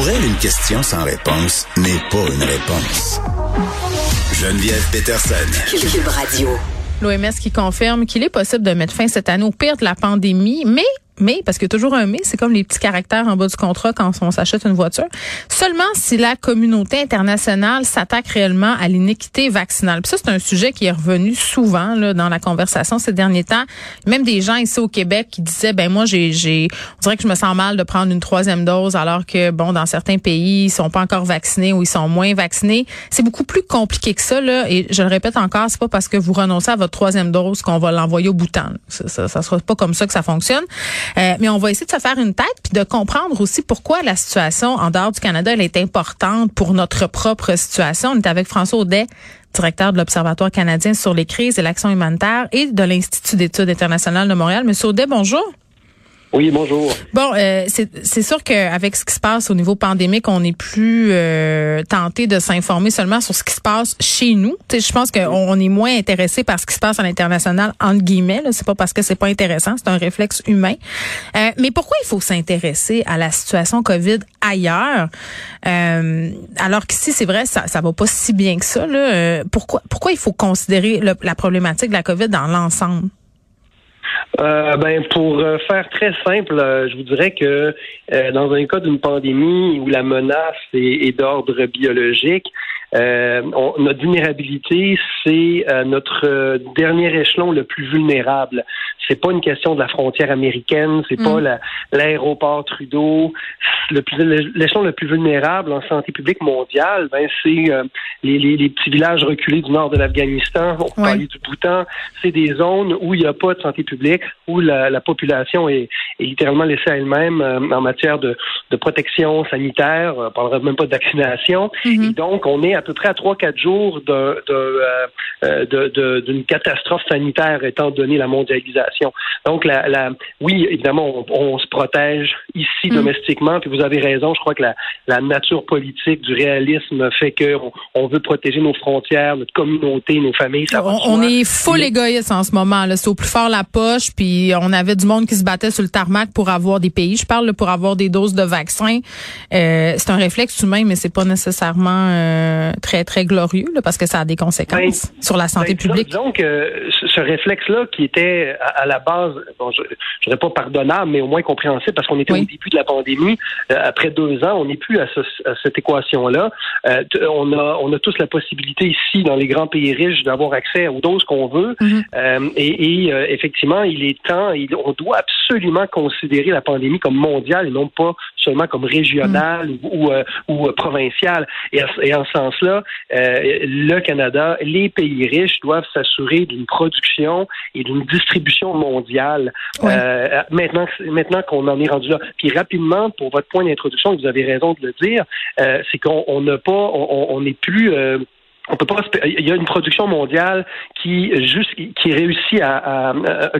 Pour elle, une question sans réponse n'est pas une réponse. Geneviève Peterson. Cube Radio. L'OMS qui confirme qu'il est possible de mettre fin cette année au pire de la pandémie, mais mais, parce qu'il y a toujours un mais, c'est comme les petits caractères en bas du contrat quand on s'achète une voiture, seulement si la communauté internationale s'attaque réellement à l'iniquité vaccinale. Puis ça, c'est un sujet qui est revenu souvent là, dans la conversation ces derniers temps. Même des gens ici au Québec qui disaient, ben moi, j'ai, on dirait que je me sens mal de prendre une troisième dose alors que, bon, dans certains pays, ils sont pas encore vaccinés ou ils sont moins vaccinés. C'est beaucoup plus compliqué que ça, là. Et je le répète encore, c'est pas parce que vous renoncez à votre troisième dose qu'on va l'envoyer au bouton. Ça, ça, ça sera pas comme ça que ça fonctionne. Euh, mais on va essayer de se faire une tête puis de comprendre aussi pourquoi la situation en dehors du Canada elle est importante pour notre propre situation. On est avec François Audet, directeur de l'Observatoire canadien sur les crises et l'action humanitaire et de l'Institut d'études internationales de Montréal. Monsieur Audet, bonjour. Oui, bonjour. Bon, euh, c'est sûr qu'avec ce qui se passe au niveau pandémique, on n'est plus euh, tenté de s'informer seulement sur ce qui se passe chez nous. je pense qu'on est moins intéressé par ce qui se passe à l'international, entre guillemets. C'est pas parce que c'est pas intéressant, c'est un réflexe humain. Euh, mais pourquoi il faut s'intéresser à la situation COVID ailleurs, euh, alors qu'ici, c'est vrai, ça, ça va pas si bien que ça. Là? Euh, pourquoi, pourquoi il faut considérer la problématique de la COVID dans l'ensemble? Euh, ben pour euh, faire très simple, euh, je vous dirais que dans un cas d'une pandémie où la menace est d'ordre biologique, euh, notre vulnérabilité, c'est euh, notre euh, dernier échelon le plus vulnérable. C'est pas une question de la frontière américaine, c'est pas mm. l'aéroport Trudeau. l'échelon le plus vulnérable en santé publique mondiale, ben c'est les, les, les, petits villages reculés du nord de l'Afghanistan. On peut parler du Bhoutan. C'est des zones où il n'y a pas de santé publique, où la, la population est, est, littéralement laissée à elle-même en matière de, de, protection sanitaire. On parlera même pas de vaccination. Mm-hmm. Et donc, on est à peu près à trois, quatre jours euh, euh, d'une catastrophe sanitaire étant donné la mondialisation. Donc, la, oui, évidemment, on, se protège ici mm. domestiquement, puis vous avez raison, je crois que la, nature politique du réalisme fait qu'on on veut protéger nos frontières, notre communauté, nos familles. on, est full égoïste en ce moment. C'est au plus fort la poche, puis on avait du monde qui se battait sur le tarmac pour avoir des pays. Je parle pour avoir des doses de vaccins. Euh, c'est un réflexe humain, mais c'est pas nécessairement très, très glorieux, parce que ça a des conséquences ben, sur la santé ben, publique. Donc, ce réflexe-là qui était à, la base, bon, je ne dirais pas pardonnable, mais au moins compréhensible, parce qu'on était au début de la pandémie. Euh, après deux ans, on n'est plus à, cette équation-là. Euh, on, a, on a tous la possibilité ici, dans les grands pays riches, d'avoir accès aux doses qu'on veut. Mm-hmm. Euh, et, effectivement, il est temps, on doit absolument considérer la pandémie comme mondiale et non pas seulement comme régionale mm. ou, ou, provinciale. Et, et en ce sens-là, le Canada, les pays riches doivent s'assurer d'une production et d'une distribution mondiale. Euh, maintenant, maintenant qu'on en est rendu là. Puis rapidement, pour votre point d'introduction, vous avez raison de le dire, euh, c'est qu'on n'a pas, on n'est plus euh, on peut pas il y a une production mondiale qui juste qui réussit à, à,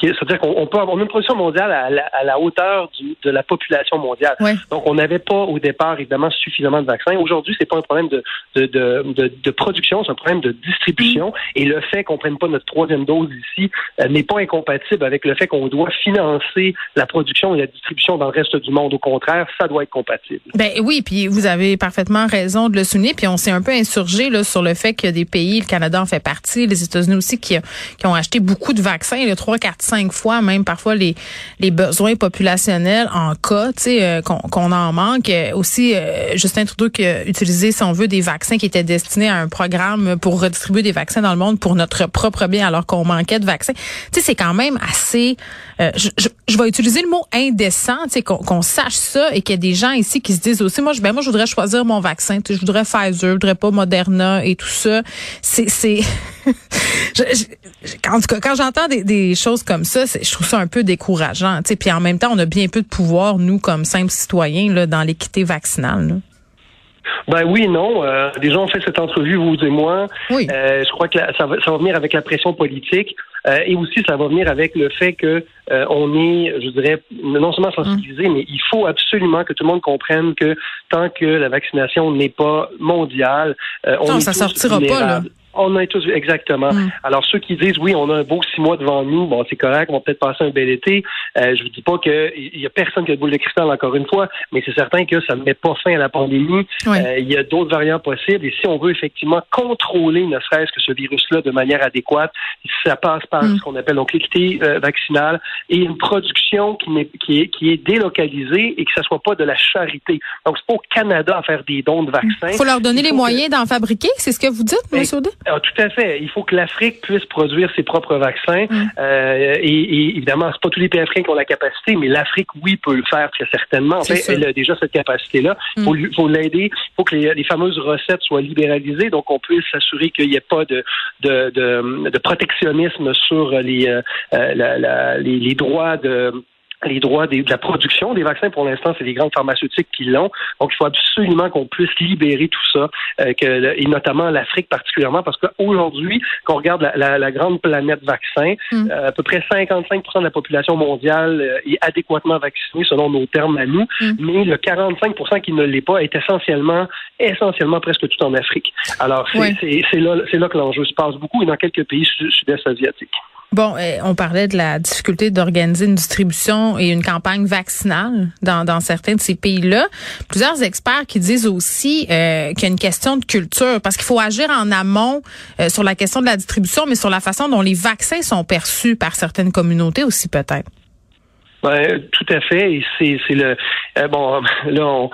c'est-à-dire qu'on peut avoir une production mondiale à la, à la hauteur du, de la population mondiale. Donc on n'avait pas au départ évidemment suffisamment de vaccins. Aujourd'hui, c'est pas un problème de de, de, de, production, c'est un problème de distribution mm. et le fait qu'on prenne pas notre troisième dose ici euh, n'est pas incompatible avec le fait qu'on doit financer la production et la distribution dans le reste du monde. Au contraire, ça doit être compatible. Ben oui, puis vous avez parfaitement raison de le souligner, puis on s'est un peu insurgé là sur le fait qu'il y a des pays, le Canada en fait partie, les États-Unis aussi, qui, ont acheté beaucoup de vaccins, le 3, 4, 5 fois, même parfois les, les besoins populationnels en cas, tu sais, euh, qu'on en manque. Euh, aussi, euh, Justin Trudeau qui a utilisé, si on veut, des vaccins qui étaient destinés à un programme pour redistribuer des vaccins dans le monde pour notre propre bien, alors qu'on manquait de vaccins. Tu sais, c'est quand même assez... je, je, vais utiliser le mot indécent, tu sais, qu'on sache ça et qu'il y a des gens ici qui se disent aussi, moi, je, ben, moi, je voudrais choisir mon vaccin. Tu sais, je voudrais Pfizer, je voudrais pas Moderna et tout ça. C'est, c'est, en tout cas, quand j'entends des, choses comme ça, je trouve ça un peu décourageant. Puis en même temps, on a bien peu de pouvoir, nous, comme simples citoyens, là, dans l'équité vaccinale. Ben oui, non. Euh, déjà, on fait cette entrevue, vous et moi. Oui. Euh, je crois que ça, va, ça va venir avec la pression politique euh, et aussi ça va venir avec le fait que euh, on est, je dirais, non seulement sensibilisé, mais il faut absolument que tout le monde comprenne que tant que la vaccination n'est pas mondiale, on non, est ça tous sortira pas là. On a tous vu, exactement. Mm. Alors, ceux qui disent, oui, on a un beau six mois devant nous, bon, c'est correct, on va peut-être passer un bel été. Euh, je vous dis pas qu'il y a personne qui a de boule de cristal, encore une fois, mais c'est certain que ça ne met pas fin à la pandémie. Euh, il y a d'autres variants possibles. Et si on veut effectivement contrôler, ne serait-ce que ce virus-là de manière adéquate, ça passe par mm. ce qu'on appelle donc l'équité euh, vaccinale et une production qui, est, qui, est, qui est délocalisée et que ce soit pas de la charité. Donc, c'est pas au Canada à faire des dons de vaccins. Il faut leur donner les moyens d'en fabriquer, c'est ce que vous dites, M. Audet? Ah, tout à fait. Il faut que l'Afrique puisse produire ses propres vaccins. Mm. Euh, et, et, évidemment, c'est pas tous les pays africains qui ont la capacité, mais l'Afrique, oui, peut le faire très certainement. En fait, elle a déjà cette capacité-là. Il mm. faut, l'aider. Il faut que les, fameuses recettes soient libéralisées, donc on puisse s'assurer qu'il n'y ait pas de, de, de, protectionnisme sur les, euh, euh, les, les droits de les droits de la production des vaccins, pour l'instant, c'est les grandes pharmaceutiques qui l'ont. Donc, il faut absolument qu'on puisse libérer tout ça, euh, que, et notamment l'Afrique particulièrement, parce qu'aujourd'hui, quand on regarde la, la, grande planète vaccin, mm. euh, à peu près 55% de la population mondiale euh, est adéquatement vaccinée selon nos termes à nous, mm. mais le 45% qui ne l'est pas est essentiellement, essentiellement presque tout en Afrique. Alors, c'est là, là que l'enjeu se passe beaucoup et dans quelques pays sud-est asiatiques. Bon, euh, on parlait de la difficulté d'organiser une distribution et une campagne vaccinale dans, certains de ces pays-là. Plusieurs experts qui disent aussi euh, qu'il y a une question de culture, parce qu'il faut agir en amont euh, sur la question de la distribution, mais sur la façon dont les vaccins sont perçus par certaines communautés aussi peut-être. Ben, tout à fait. Et c'est, c'est le euh, bon là,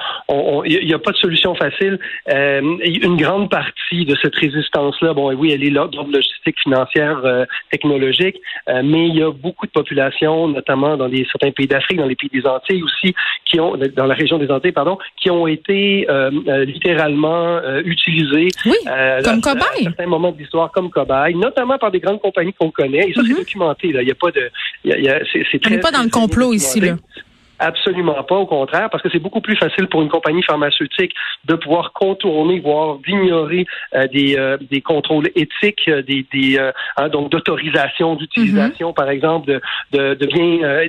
il n'y a pas de solution facile. Euh, une grande partie de cette résistance-là, bon, oui, elle est là d'ordre logistique, financière, euh, technologique, mais il y a beaucoup de populations, notamment dans des, certains pays d'Afrique, dans les pays des Antilles aussi, qui ont, dans la région des Antilles, pardon, qui ont été littéralement utilisées oui, comme cobayes. À certains moments de l'histoire comme cobayes, notamment par des grandes compagnies qu'on connaît. Et ça, c'est mm-hmm. documenté. Là, il n'y a pas de, il y a, c'est, c'est très, On n'est pas dans le complot ici là. Absolument pas, au contraire, parce que c'est beaucoup plus facile pour une compagnie pharmaceutique de pouvoir contourner, voire d'ignorer euh, des, euh, des contrôles éthiques, euh, des, des hein, donc d'autorisation d'utilisation, mm-hmm. par exemple, de, de, de bien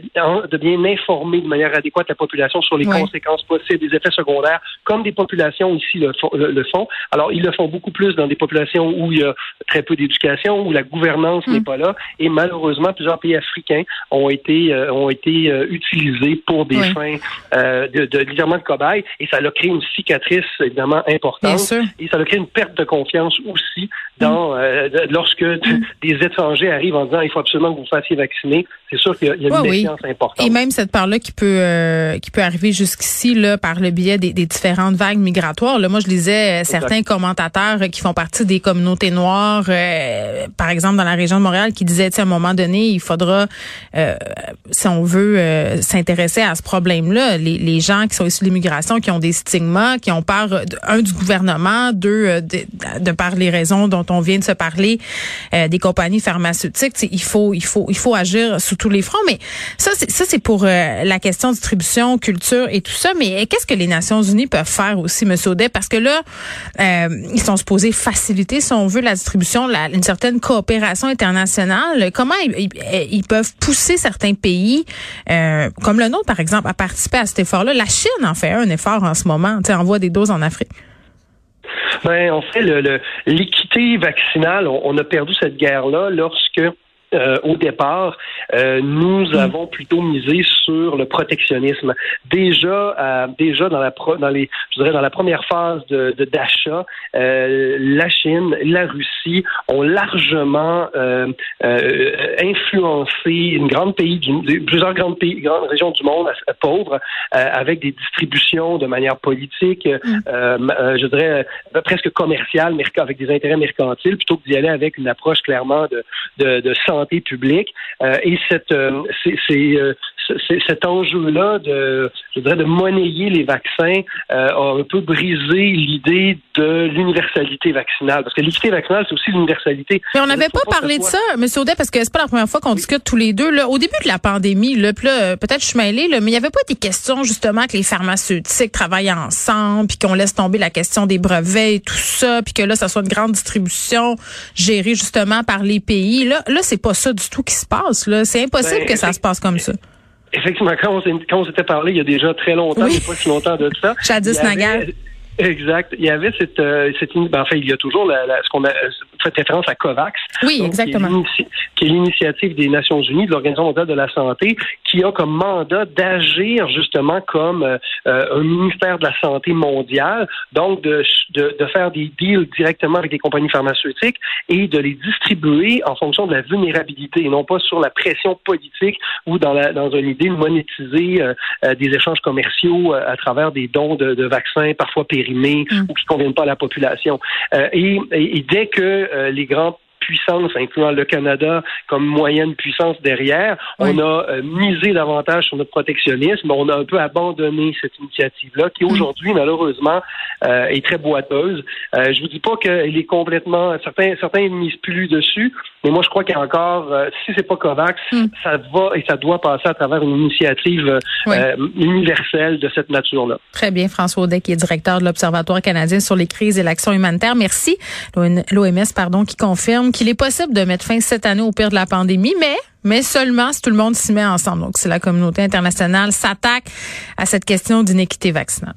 de bien informer de manière adéquate la population sur les conséquences possibles des effets secondaires, comme des populations ici le, le, font. Alors ils le font beaucoup plus dans des populations où il y a très peu d'éducation, où la gouvernance n'est mm. pas là, et malheureusement plusieurs pays africains ont été ont été utilisés pour des fins euh, de, de de cobaye et ça a créé une cicatrice évidemment importante et ça a créé une perte de confiance aussi dans mm. euh, lorsque mm. des étrangers arrivent en disant il faut absolument que vous fassiez vacciner. C'est sûr qu'il y a, une méfiance importante. Et même cette part-là qui peut euh, qui peut arriver jusqu'ici là par le biais des, différentes vagues migratoires. Là, moi, je lisais certains commentateurs qui font partie des communautés noires, par exemple dans la région de Montréal, qui disaient à un moment donné, il faudra, si on veut s'intéresser à ce problème-là. Les, les, gens qui sont issus de l'immigration, qui ont des stigmas, qui ont peur, un, du gouvernement, deux, euh, de, de, par les raisons dont on vient de se parler, euh, des compagnies pharmaceutiques. Il faut, il, faut, il faut agir sous tous les fronts. Mais ça, c'est, ça, c'est pour euh, la question distribution, culture et tout ça. Mais qu'est-ce que les Nations unies peuvent faire aussi, M. Audet? Parce que là, ils sont supposés faciliter, si on veut, la distribution, une certaine coopération internationale. Comment ils, ils peuvent pousser certains pays, comme le nôtre, par exemple, à participer à cet effort-là? La Chine en fait un effort en ce moment, tu envoie des doses en Afrique. Ben, en fait, l'équité vaccinale, on, a perdu cette guerre-là lorsque euh, au départ, euh, nous mm. avons plutôt misé sur le protectionnisme. Déjà, euh, déjà dans la dans les, je dirais dans la première phase de d'achat, la Chine, la Russie ont largement influencé une grande pays, plusieurs grandes pays, grandes régions du monde pauvres, avec des distributions de manière politique, mm. je dirais presque commerciale, avec des intérêts mercantiles, plutôt que d'y aller avec une approche clairement de de, de santé publique. Euh, et cette, euh, euh, cet enjeu-là de, je dirais, de monnayer les vaccins a un peu brisé l'idée de l'universalité vaccinale. Parce que l'équité vaccinale, c'est aussi l'universalité. Mais on n'avait pas parlé de ça, M. Audet, parce que c'est pas la première fois qu'on discute tous les deux. Là, au début de la pandémie, là, peut-être je suis mêlée, là, mais il n'y avait pas des questions justement que les pharmaceutiques travaillent ensemble, puis qu'on laisse tomber la question des brevets et tout ça, puis que là, ça soit une grande distribution gérée justement par les pays. Là, là c'est pas ça du tout qui se passe. Là. C'est impossible ben, que ça se passe comme ça. Effectivement, quand on, s'était parlé il y a déjà très longtemps, oui. pas si longtemps de ça. Jadis Nagal. Exact. Il y avait cette, euh, cette ben, enfin, il y a toujours la, ce qu'on a fait référence à COVAX. Oui, exactement. Qui est l'initiative des Nations Unies, de l'Organisation mondiale de la santé, qui a comme mandat d'agir justement comme euh, un ministère de la santé mondiale, donc de, de, de, faire des deals directement avec des compagnies pharmaceutiques et de les distribuer en fonction de la vulnérabilité et non pas sur la pression politique ou dans, la, dans une idée de monétiser euh, euh, des échanges commerciaux à travers des dons de, de vaccins parfois périmés mm. ou qui conviennent pas à la population. et, et, dès que les grands puissance, incluant le Canada comme moyenne puissance derrière. On a euh, misé davantage sur notre protectionnisme. On a un peu abandonné cette initiative-là, qui mm. aujourd'hui, malheureusement, euh, est très boiteuse. Euh, je vous dis pas qu'elle est complètement. Certains, certains ne misent plus dessus, mais moi, je crois qu'il y a encore, si c'est pas COVAX, mm. ça va et ça doit passer à travers une initiative universelle de cette nature-là. Très bien, François Audet, qui est directeur de l'Observatoire canadien sur les crises et l'action humanitaire. Merci. L'OMS, pardon, qui confirme qu'il est possible de mettre fin cette année au pire de la pandémie, mais mais seulement si tout le monde s'y met ensemble. Donc, si la communauté internationale s'attaque à cette question d'inéquité vaccinale.